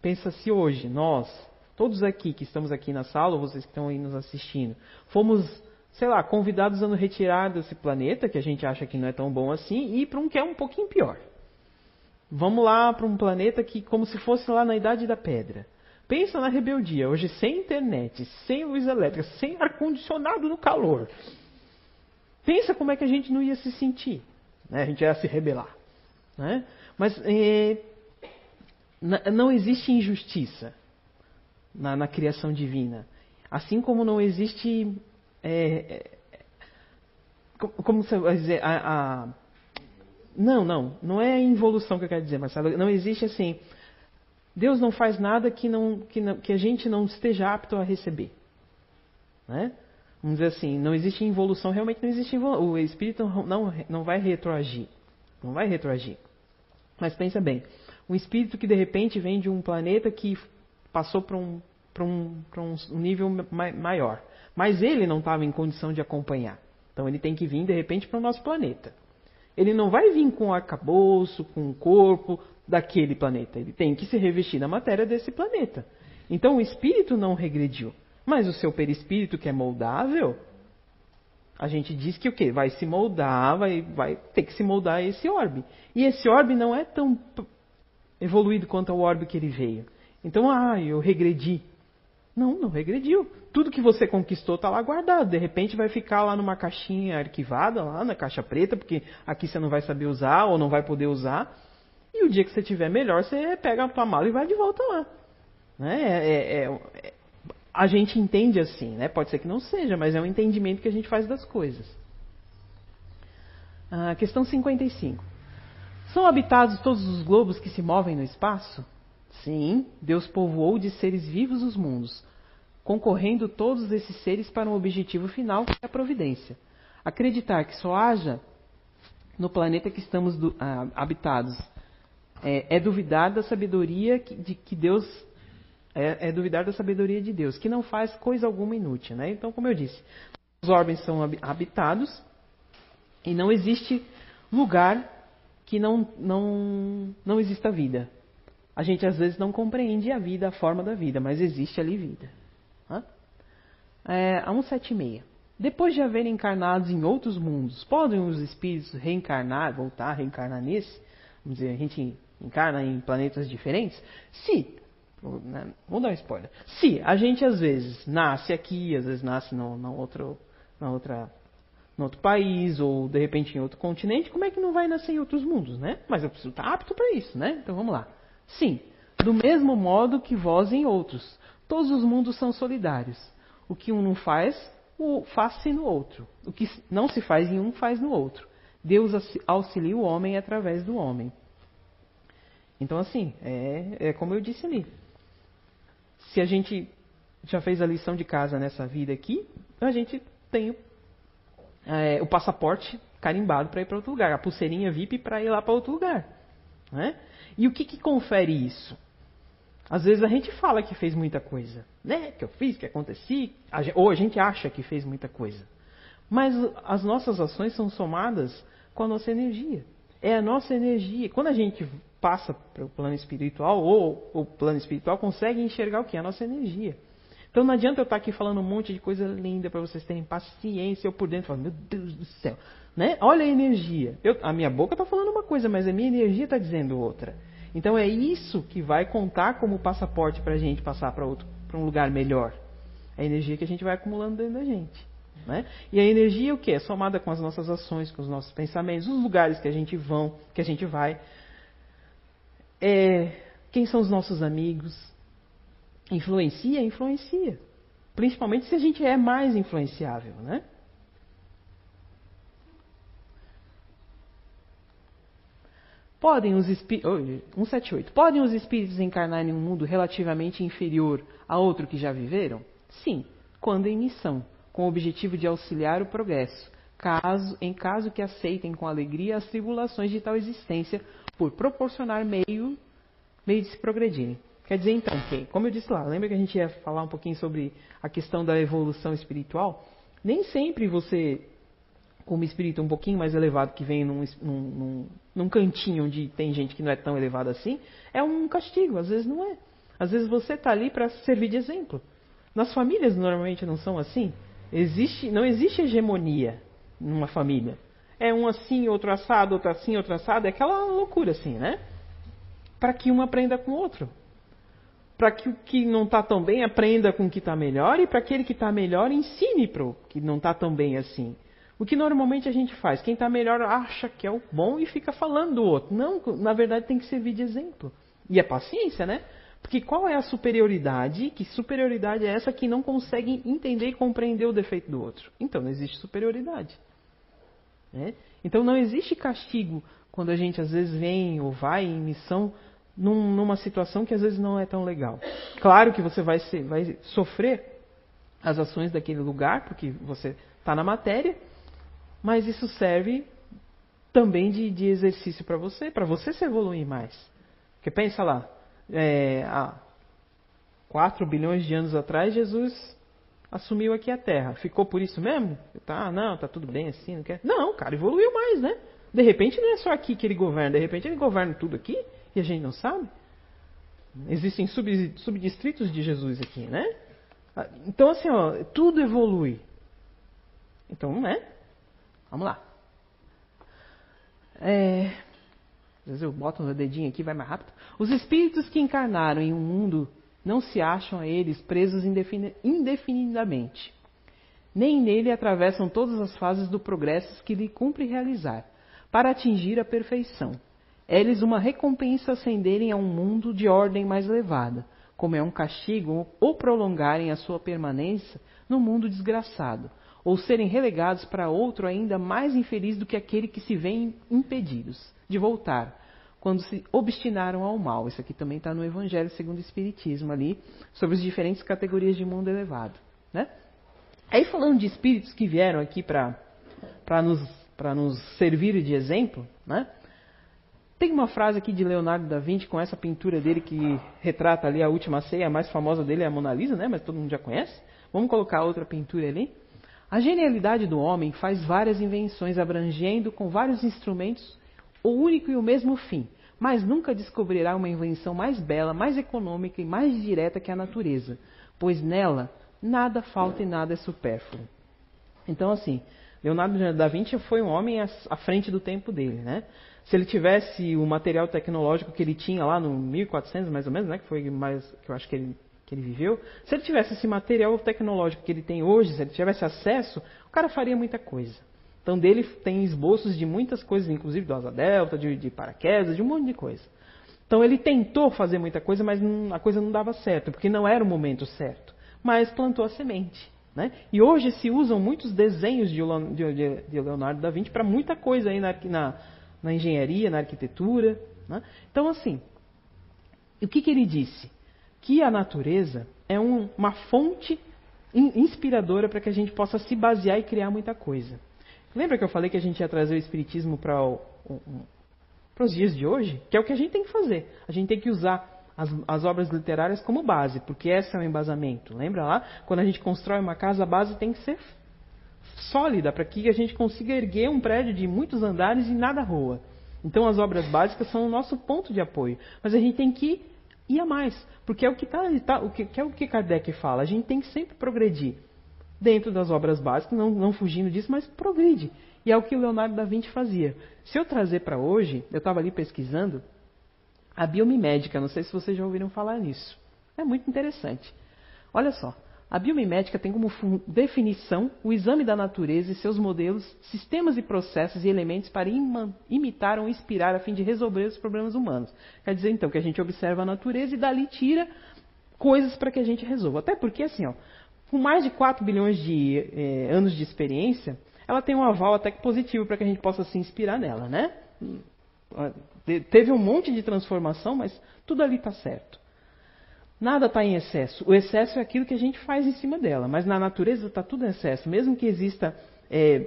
Pensa se hoje nós, todos aqui que estamos aqui na sala, vocês que estão aí nos assistindo, fomos, sei lá, convidados a nos retirar desse planeta, que a gente acha que não é tão bom assim, e para um que é um pouquinho pior. Vamos lá para um planeta que como se fosse lá na Idade da Pedra. Pensa na rebeldia, hoje sem internet, sem luz elétrica, sem ar-condicionado no calor. Pensa como é que a gente não ia se sentir. Né? A gente ia se rebelar. Né? Mas é, não existe injustiça na, na criação divina. Assim como não existe. É, é, como você vai dizer? A, a, não, não. Não é a involução que eu quero dizer, Marcelo. Não existe assim. Deus não faz nada que, não, que, não, que a gente não esteja apto a receber. Né? Vamos dizer assim, não existe involução, realmente não existe involução. O espírito não, não vai retroagir. Não vai retroagir. Mas pensa bem, um espírito que de repente vem de um planeta que passou para um, um, um nível maior. Mas ele não estava em condição de acompanhar. Então ele tem que vir de repente para o nosso planeta. Ele não vai vir com o arcabouço, com o corpo daquele planeta. Ele tem que se revestir da matéria desse planeta. Então o espírito não regrediu. Mas o seu perispírito, que é moldável, a gente diz que o quê? Vai se moldar, vai, vai ter que se moldar esse orbe. E esse orbe não é tão evoluído quanto o orbe que ele veio. Então, ah, eu regredi. Não, não regrediu. Tudo que você conquistou está lá guardado. De repente vai ficar lá numa caixinha arquivada, lá na caixa preta, porque aqui você não vai saber usar ou não vai poder usar. E o dia que você tiver melhor, você pega a tua mala e vai de volta lá. Né? É, é, é, a gente entende assim, né? Pode ser que não seja, mas é um entendimento que a gente faz das coisas. Ah, questão 55. São habitados todos os globos que se movem no espaço? Sim, Deus povoou de seres vivos os mundos, concorrendo todos esses seres para um objetivo final, que é a providência. Acreditar que só haja no planeta que estamos do, ah, habitados é, é, duvidar da sabedoria que, de que Deus é, é, duvidar da sabedoria de Deus, que não faz coisa alguma inútil. Né? Então, como eu disse, os orbes são habitados e não existe lugar que não, não, não exista vida. A gente às vezes não compreende a vida, a forma da vida, mas existe ali vida. É, a 176. Depois de haverem encarnados em outros mundos, podem os espíritos reencarnar, voltar a reencarnar nesse? Vamos dizer, a gente encarna em planetas diferentes? Se né? Vou dar um spoiler. Se a gente às vezes nasce aqui, às vezes nasce no, no outro, na outra, no outro país, ou de repente em outro continente, como é que não vai nascer em outros mundos, né? Mas eu preciso estar apto para isso, né? Então vamos lá. Sim, do mesmo modo que vós em outros. Todos os mundos são solidários. O que um não faz, o faz-se no outro. O que não se faz em um, faz no outro. Deus auxilia o homem através do homem. Então, assim, é, é como eu disse ali se a gente já fez a lição de casa nessa vida aqui, a gente tem é, o passaporte carimbado para ir para outro lugar, a pulseirinha VIP para ir lá para outro lugar. Né? E o que, que confere isso? Às vezes a gente fala que fez muita coisa, né? Que eu fiz, que aconteci, ou a gente acha que fez muita coisa. Mas as nossas ações são somadas com a nossa energia. É a nossa energia. Quando a gente passa para o plano espiritual, ou o plano espiritual consegue enxergar o que? A nossa energia. Então não adianta eu estar aqui falando um monte de coisa linda para vocês terem paciência, eu por dentro falando, meu Deus do céu. Né? Olha a energia. Eu, a minha boca está falando uma coisa, mas a minha energia está dizendo outra. Então é isso que vai contar como passaporte para a gente passar para um lugar melhor. A energia que a gente vai acumulando dentro da gente. Né? E a energia o que? É somada com as nossas ações, com os nossos pensamentos, os lugares que a gente vão, que a gente vai. É, quem são os nossos amigos? Influencia? Influencia. Principalmente se a gente é mais influenciável, né? Podem os espíritos. 178. Podem os espíritos encarnar em um mundo relativamente inferior a outro que já viveram? Sim, quando em missão com o objetivo de auxiliar o progresso, caso, em caso que aceitem com alegria as tribulações de tal existência, por proporcionar meio, meio de se progredirem. Quer dizer, então, que, como eu disse lá, lembra que a gente ia falar um pouquinho sobre a questão da evolução espiritual? Nem sempre você, como espírito um pouquinho mais elevado, que vem num, num, num, num cantinho onde tem gente que não é tão elevada assim, é um castigo, às vezes não é. Às vezes você está ali para servir de exemplo. Nas famílias normalmente não são assim. Existe, não existe hegemonia numa família. É um assim, outro assado, outro assim, outro assado. É aquela loucura assim, né? Para que um aprenda com o outro. Para que o que não está tão bem aprenda com o que está melhor. E para aquele que está melhor ensine para o que não está tão bem assim. O que normalmente a gente faz? Quem está melhor acha que é o bom e fica falando do outro. Não, na verdade tem que servir de exemplo. E é paciência, né? Porque qual é a superioridade? Que superioridade é essa que não consegue entender e compreender o defeito do outro? Então não existe superioridade. Né? Então não existe castigo quando a gente às vezes vem ou vai em missão num, numa situação que às vezes não é tão legal. Claro que você vai, ser, vai sofrer as ações daquele lugar, porque você está na matéria, mas isso serve também de, de exercício para você, para você se evoluir mais. Porque pensa lá, é, há 4 bilhões de anos atrás, Jesus assumiu aqui a Terra. Ficou por isso mesmo? Tá, não, tá tudo bem assim, não quer. Não, cara, evoluiu mais, né? De repente não é só aqui que ele governa, de repente ele governa tudo aqui e a gente não sabe. Existem sub, subdistritos de Jesus aqui, né? Então, assim, ó, tudo evolui. Então, né? Vamos lá. É, às vezes eu boto o dedinho aqui, vai mais rápido. Os espíritos que encarnaram em um mundo não se acham a eles presos indefinidamente. Nem nele atravessam todas as fases do progresso que lhe cumpre realizar, para atingir a perfeição. É-lhes uma recompensa ascenderem a um mundo de ordem mais elevada, como é um castigo ou prolongarem a sua permanência no mundo desgraçado, ou serem relegados para outro ainda mais infeliz do que aquele que se vêem impedidos de voltar, quando se obstinaram ao mal. Isso aqui também está no Evangelho segundo o Espiritismo ali, sobre as diferentes categorias de mundo elevado. Né? Aí falando de espíritos que vieram aqui para nos, nos servir de exemplo, né? Tem uma frase aqui de Leonardo da Vinci com essa pintura dele que retrata ali a última ceia, a mais famosa dele é a Mona Lisa, né? Mas todo mundo já conhece. Vamos colocar outra pintura ali. A genialidade do homem faz várias invenções abrangendo com vários instrumentos o único e o mesmo fim, mas nunca descobrirá uma invenção mais bela, mais econômica e mais direta que a natureza, pois nela nada falta e nada é supérfluo. Então, assim, Leonardo da Vinci foi um homem à frente do tempo dele, né? Se ele tivesse o material tecnológico que ele tinha lá no 1400, mais ou menos, né, que foi mais que eu acho que ele, que ele viveu, se ele tivesse esse material tecnológico que ele tem hoje, se ele tivesse acesso, o cara faria muita coisa. Então dele tem esboços de muitas coisas, inclusive do asa delta, de, de paraquedas, de um monte de coisa. Então ele tentou fazer muita coisa, mas a coisa não dava certo, porque não era o momento certo. Mas plantou a semente. Né? E hoje se usam muitos desenhos de, de, de Leonardo da Vinci para muita coisa aí na, na, na, engenharia, na arquitetura. Né? Então, assim, o que, que ele disse? Que a natureza é um, uma fonte inspiradora para que a gente possa se basear e criar muita coisa. Lembra que eu falei que a gente ia trazer o Espiritismo para os dias de hoje? Que é o que a gente tem que fazer. A gente tem que usar as, as, obras literárias como base, porque esse é o embasamento. Lembra lá? Quando a gente constrói uma casa, a base tem que ser sólida para que a gente consiga erguer um prédio de muitos andares e nada rua. Então as obras básicas são o nosso ponto de apoio. Mas a gente tem que ir a mais, porque é o que, tá, tá, o que é o que Kardec fala. A gente tem que sempre progredir dentro das obras básicas, não, não fugindo disso, mas progride. E é o que o Leonardo da Vinci fazia. Se eu trazer para hoje, eu estava ali pesquisando, a biomimédica, não sei se vocês já ouviram falar nisso. É muito interessante. Olha só, a biomimética tem como definição o exame da natureza e seus modelos, sistemas e processos e elementos para imitar ou inspirar a fim de resolver os problemas humanos. Quer dizer, então, que a gente observa a natureza e dali tira coisas para que a gente resolva. Até porque, assim, ó, com mais de 4 bilhões de eh, anos de experiência, ela tem um aval até que positivo para que a gente possa se inspirar nela, né? Teve um monte de transformação, mas tudo ali está certo. Nada está em excesso. O excesso é aquilo que a gente faz em cima dela, mas na natureza está tudo em excesso. Mesmo que exista é,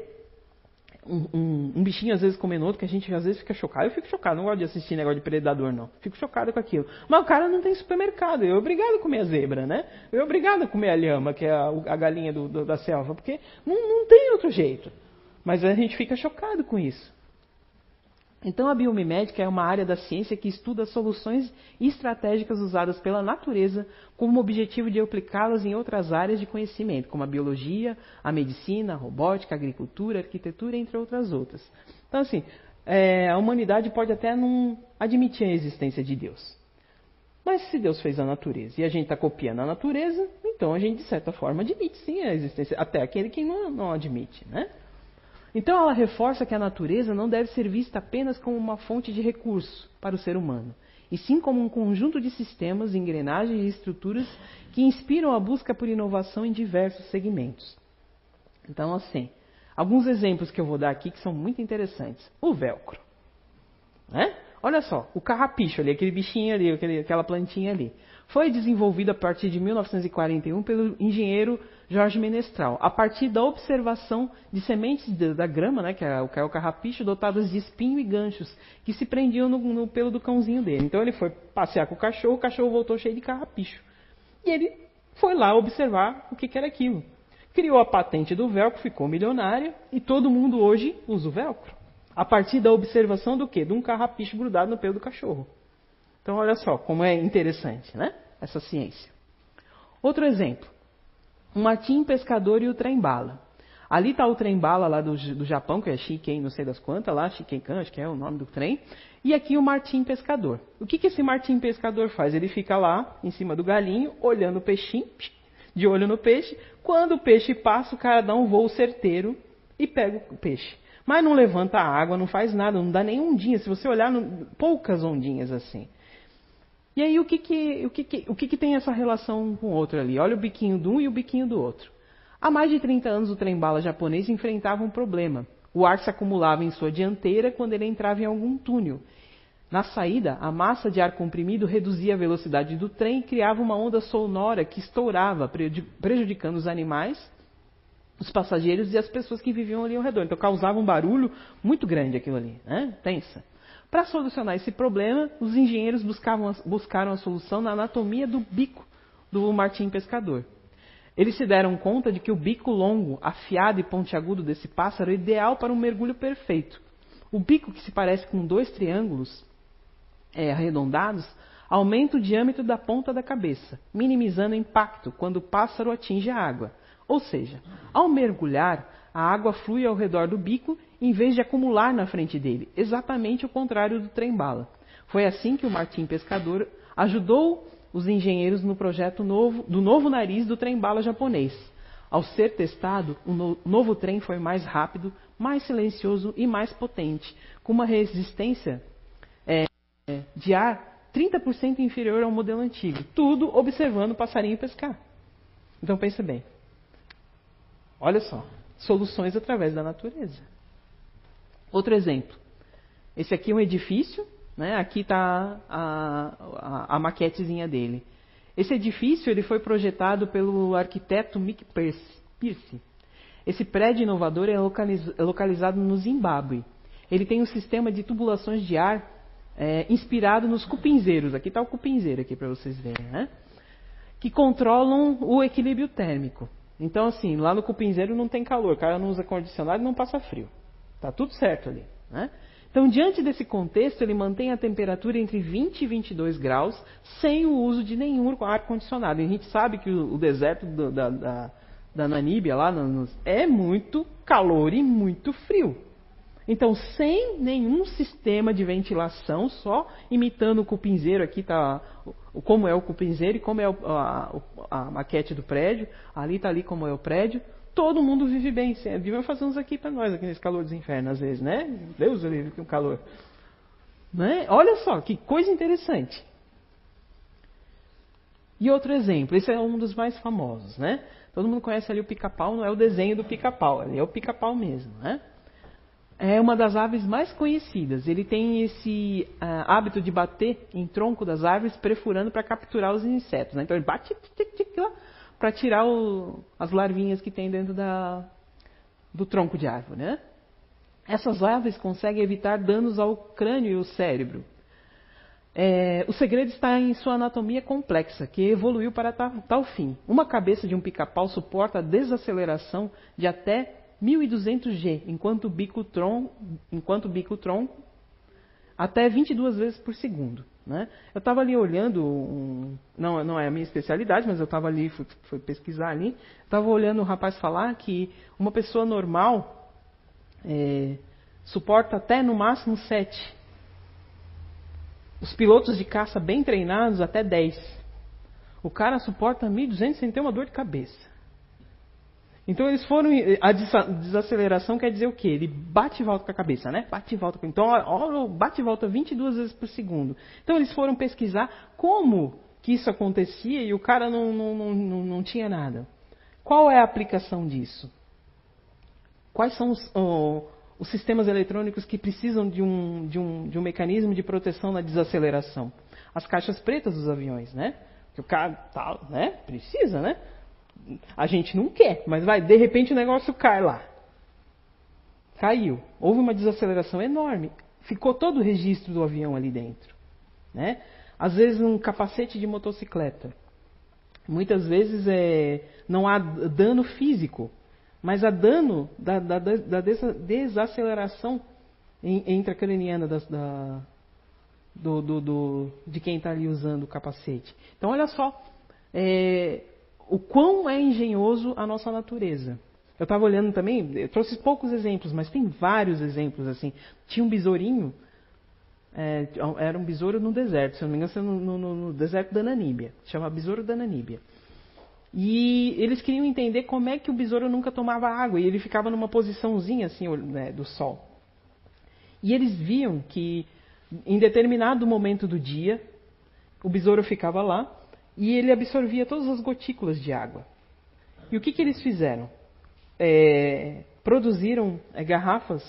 um, um, um, bichinho às vezes comendo outro, que a gente às vezes fica chocado. Eu fico chocado, não gosto de assistir negócio de predador, não. Fico chocado com aquilo. Mas o cara não tem supermercado. Eu obrigado a comer a zebra, né? Eu obrigado a comer a lhama, que é a, a galinha do, do, da selva, porque não, não tem outro jeito. Mas a gente fica chocado com isso. Então, a biomimética é uma área da ciência que estuda soluções estratégicas usadas pela natureza com o objetivo de aplicá-las em outras áreas de conhecimento, como a biologia, a medicina, a robótica, a agricultura, a arquitetura, entre outras outras. Então, assim, é, a humanidade pode até não admitir a existência de Deus. Mas se Deus fez a natureza e a gente está copiando a natureza, então a gente, de certa forma, admite sim a existência, até aquele que não, não admite, né? Então ela reforça que a natureza não deve ser vista apenas como uma fonte de recurso para o ser humano, e sim como um conjunto de sistemas, engrenagens e estruturas que inspiram a busca por inovação em diversos segmentos. Então, assim, alguns exemplos que eu vou dar aqui que são muito interessantes. O velcro. Né? Olha só, o carrapicho ali, aquele bichinho ali, aquele, aquela plantinha ali. Foi desenvolvido a partir de 1941 pelo engenheiro Jorge Menestral, a partir da observação de sementes da grama, né, que é, que é o carrapicho, dotadas de espinho e ganchos, que se prendiam no, no, pelo do cãozinho dele. Então ele foi passear com o cachorro, o cachorro voltou cheio de carrapicho. E ele foi lá observar o que, que era aquilo. Criou a patente do velcro, ficou milionário e todo mundo hoje usa o velcro. A partir da observação do quê? De um carrapicho grudado no pelo do cachorro. Então olha só como é interessante, né? Essa ciência. Outro exemplo. O Martim Pescador e o Trem-Bala. Ali está o trem-bala lá do, do Japão, que é Shiken, não sei das quantas lá, Shikenkan, acho que é o nome do trem. E aqui o Martim Pescador. O que, que esse Martim Pescador faz? Ele fica lá, em cima do galinho, olhando o peixinho, [laughs] de olho no peixe. Quando o peixe passa, o cara dá um voo certeiro e pega o peixe. Mas não levanta a água, não faz nada, não dá nem ondinha. Se você olhar, poucas ondinhas assim. E aí o que que, o que, que, o que, que tem essa relação com o outro ali? Olha o biquinho de um e o biquinho do outro. Há mais de 30 anos o trem-bala japonês enfrentava um problema. O ar se acumulava em sua dianteira quando ele entrava em algum túnel. Na saída, a massa de ar comprimido reduzia a velocidade do trem e criava uma onda sonora que estourava, prejudicando os animais, os passageiros e as pessoas que viviam ali ao redor. Então causava um barulho muito grande aquilo ali, né? Tensa. Para solucionar esse problema, os engenheiros buscavam, buscaram a solução na anatomia do bico do martim pescador. Eles se deram conta de que o bico longo, afiado e pontiagudo desse pássaro é ideal para um mergulho perfeito. O bico, que se parece com dois triângulos é, arredondados, aumenta o diâmetro da ponta da cabeça, minimizando o impacto quando o pássaro atinge a água. Ou seja, ao mergulhar, a água flui ao redor do bico em vez de acumular na frente dele, exatamente o contrário do trem-bala. Foi assim que o Martim Pescador ajudou os engenheiros no projeto novo, do novo nariz do trem-bala japonês. Ao ser testado, o no, novo trem foi mais rápido, mais silencioso e mais potente, com uma resistência é, de ar 30% inferior ao modelo antigo. Tudo observando o passarinho pescar. Então pense bem. Olha só, soluções através da natureza. Outro exemplo. Esse aqui é um edifício, né? aqui está a, a, a, maquetezinha dele. Esse edifício ele foi projetado pelo arquiteto Mick Pierce. Esse prédio inovador é, localiz, é localizado no Zimbábue. Ele tem um sistema de tubulações de ar é, inspirado nos cupinzeiros. Aqui está o cupinzeiro aqui para vocês verem, né? Que controlam o equilíbrio térmico. Então, assim, lá no cupinzeiro não tem calor, o cara não usa ar-condicionado e não passa frio. Está tudo certo ali. Né? Então, diante desse contexto, ele mantém a temperatura entre 20 e 22 graus, sem o uso de nenhum ar-condicionado. A gente sabe que o, deserto da, da, da, Namíbia, lá é muito calor e muito frio. Então, sem nenhum sistema de ventilação, só imitando o cupinzeiro, aqui está como é o cupinzeiro e como é a, a, a maquete do prédio, ali está ali como é o prédio, todo mundo vive bem. Deviam fazer uns aqui para nós, aqui nesse calor dos infernos, às vezes, né? Deus livre o calor. Né? Olha só, que coisa interessante. E outro exemplo, esse é um dos mais famosos, né? Todo mundo conhece ali o pica-pau, não é o desenho do pica-pau, é o pica-pau mesmo, né? É uma das aves mais conhecidas. Ele tem esse uh, hábito de bater em tronco das árvores, perfurando para capturar os insetos. Né? Então ele bate tic, tic, lá, para tirar o, as larvinhas que tem dentro da, do tronco de árvore. Né? Essas aves conseguem evitar danos ao crânio e ao cérebro. É, o segredo está em sua anatomia complexa, que evoluiu para tal, tal fim. Uma cabeça de um pica-pau suporta a desaceleração de até 1200 G, enquanto o bico tronco, enquanto o bico tronco até 22 vezes por segundo. Né? Eu estava ali olhando, um, não, não é a minha especialidade, mas eu estava ali, fui, fui, pesquisar ali, estava olhando o rapaz falar que uma pessoa normal é, suporta até no máximo 7. Os pilotos de caça bem treinados até 10. O cara suporta 1.200 sem ter uma dor de cabeça. Então eles foram. A desaceleração quer dizer o quê? Ele bate e volta com a cabeça, né? Bate e volta. Então, ó, bate e volta 22 vezes por segundo. Então eles foram pesquisar como que isso acontecia e o cara não, não, não, não, não tinha nada. Qual é a aplicação disso? Quais são os, os sistemas eletrônicos que precisam de um, de, um, de um mecanismo de proteção na desaceleração? As caixas pretas dos aviões, né? Que o cara tá, né? Precisa, né? A gente não quer, mas vai, de repente o negócio cai lá. Caiu. Houve uma desaceleração enorme. Ficou todo o registro do avião ali dentro. Né? Às vezes um capacete de motocicleta. Muitas vezes é, não há dano físico, mas há dano da, da, da desaceleração intracraniana da, da, do, do, do, de quem está ali usando o capacete. Então, olha só, é, o quão é engenhoso a nossa natureza. Eu estava olhando também, eu trouxe poucos exemplos, mas tem vários exemplos assim. Tinha um besourinho, é, era um besouro no deserto, se não me engano, no, no, no deserto da Namíbia. Chama besouro da Namíbia. E eles queriam entender como é que o besouro nunca tomava água e ele ficava numa posiçãozinha assim né, do sol. E eles viam que em determinado momento do dia o besouro ficava lá e ele absorvia todas as gotículas de água. E o que, que eles fizeram? É, produziram é, garrafas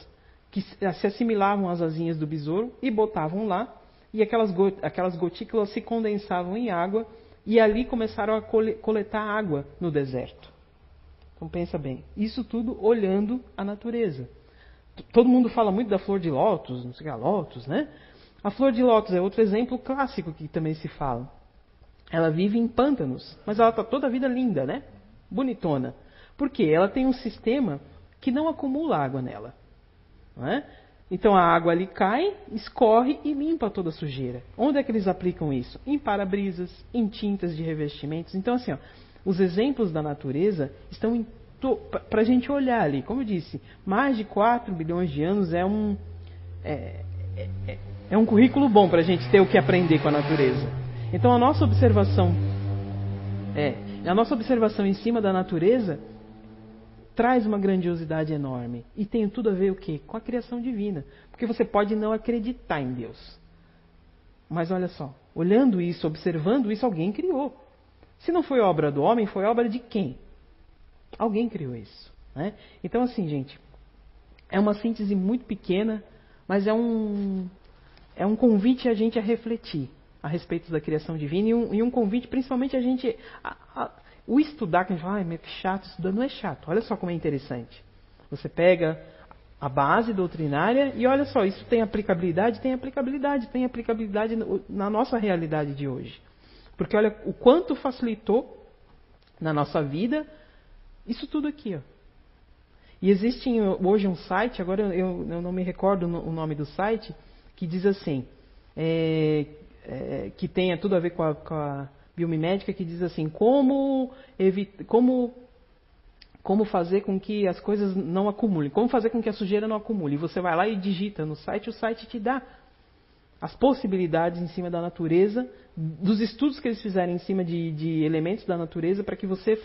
que se assimilavam às asinhas do besouro e botavam lá, e aquelas, aquelas gotículas se condensavam em água, e ali começaram a coletar água no deserto. Então pensa bem, isso tudo olhando a natureza. Todo mundo fala muito da flor de lótus, não sei o que, lótus, né? A flor de lótus é outro exemplo clássico que também se fala. Ela vive em pântanos, mas ela está toda a vida linda, né? Bonitona. Por quê? Ela tem um sistema que não acumula água nela. Não é? Então a água ali cai, escorre e limpa toda a sujeira. Onde é que eles aplicam isso? Em para-brisas, em tintas de revestimentos. Então, assim, ó, os exemplos da natureza estão para a gente olhar ali. Como eu disse, mais de 4 bilhões de anos é um, é, é, é um currículo bom para a gente ter o que aprender com a natureza. Então a nossa observação é, a nossa observação em cima da natureza traz uma grandiosidade enorme e tem tudo a ver o quê? Com a criação divina, porque você pode não acreditar em Deus. Mas olha só, olhando isso, observando isso, alguém criou. Se não foi obra do homem, foi obra de quem? Alguém criou isso. Né? Então, assim, gente, é uma síntese muito pequena, mas é um, é um convite a gente a refletir a respeito da criação divina e um, e um convite principalmente a gente. A, a, o estudar, que a gente fala, ah, é chato, estudar não é chato. Olha só como é interessante. Você pega a base doutrinária e olha só, isso tem aplicabilidade? Tem aplicabilidade, tem aplicabilidade na nossa realidade de hoje. Porque olha o quanto facilitou na nossa vida isso tudo aqui. Ó. E existe hoje um site, agora eu, eu não me recordo o nome do site, que diz assim: é, é, que tenha tudo a ver com a, com a biomimética, que diz assim, como, como, como fazer com que as coisas não acumulem, como fazer com que a sujeira não acumule. E você vai lá e digita no site, o site te dá as possibilidades em cima da natureza, dos estudos que eles fizerem em cima de, de elementos da natureza, para que você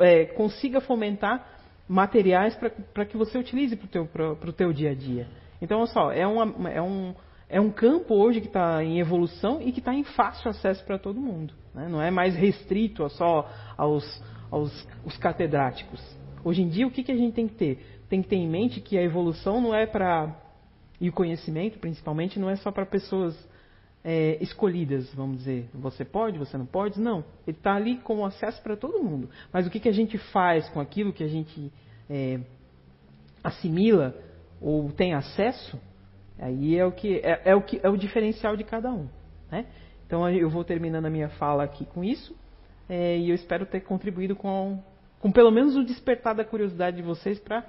é, consiga fomentar materiais para que você utilize para o teu, teu dia a dia. Então, olha só, é, uma, é um, é um campo hoje que está em evolução e que está em fácil acesso para todo mundo. Né? Não é mais restrito só aos, aos os catedráticos. Hoje em dia, o que, que a gente tem que ter? Tem que ter em mente que a evolução não é para. E o conhecimento, principalmente, não é só para pessoas é, escolhidas, vamos dizer. Você pode, você não pode? Não. Ele está ali com acesso para todo mundo. Mas o que, que a gente faz com aquilo que a gente é, assimila ou tem acesso Aí é o que é, é, o que é o diferencial de cada um, né? Então eu vou terminando a minha fala aqui com isso é, e eu espero ter contribuído com, com pelo menos o despertar da curiosidade de vocês para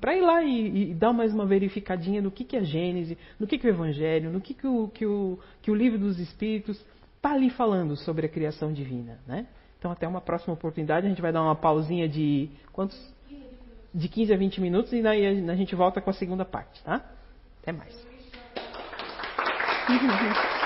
para ir lá e, e, dar mais uma verificadinha no que, que é Gênesis, no que, que é o Evangelho, no que, que, o, que, o, que o livro dos Espíritos está ali falando sobre a criação divina, né? Então até uma próxima oportunidade a gente vai dar uma pausinha de quantos? De 15 a 20 minutos e daí a gente volta com a segunda parte, tá? Até mais. [laughs]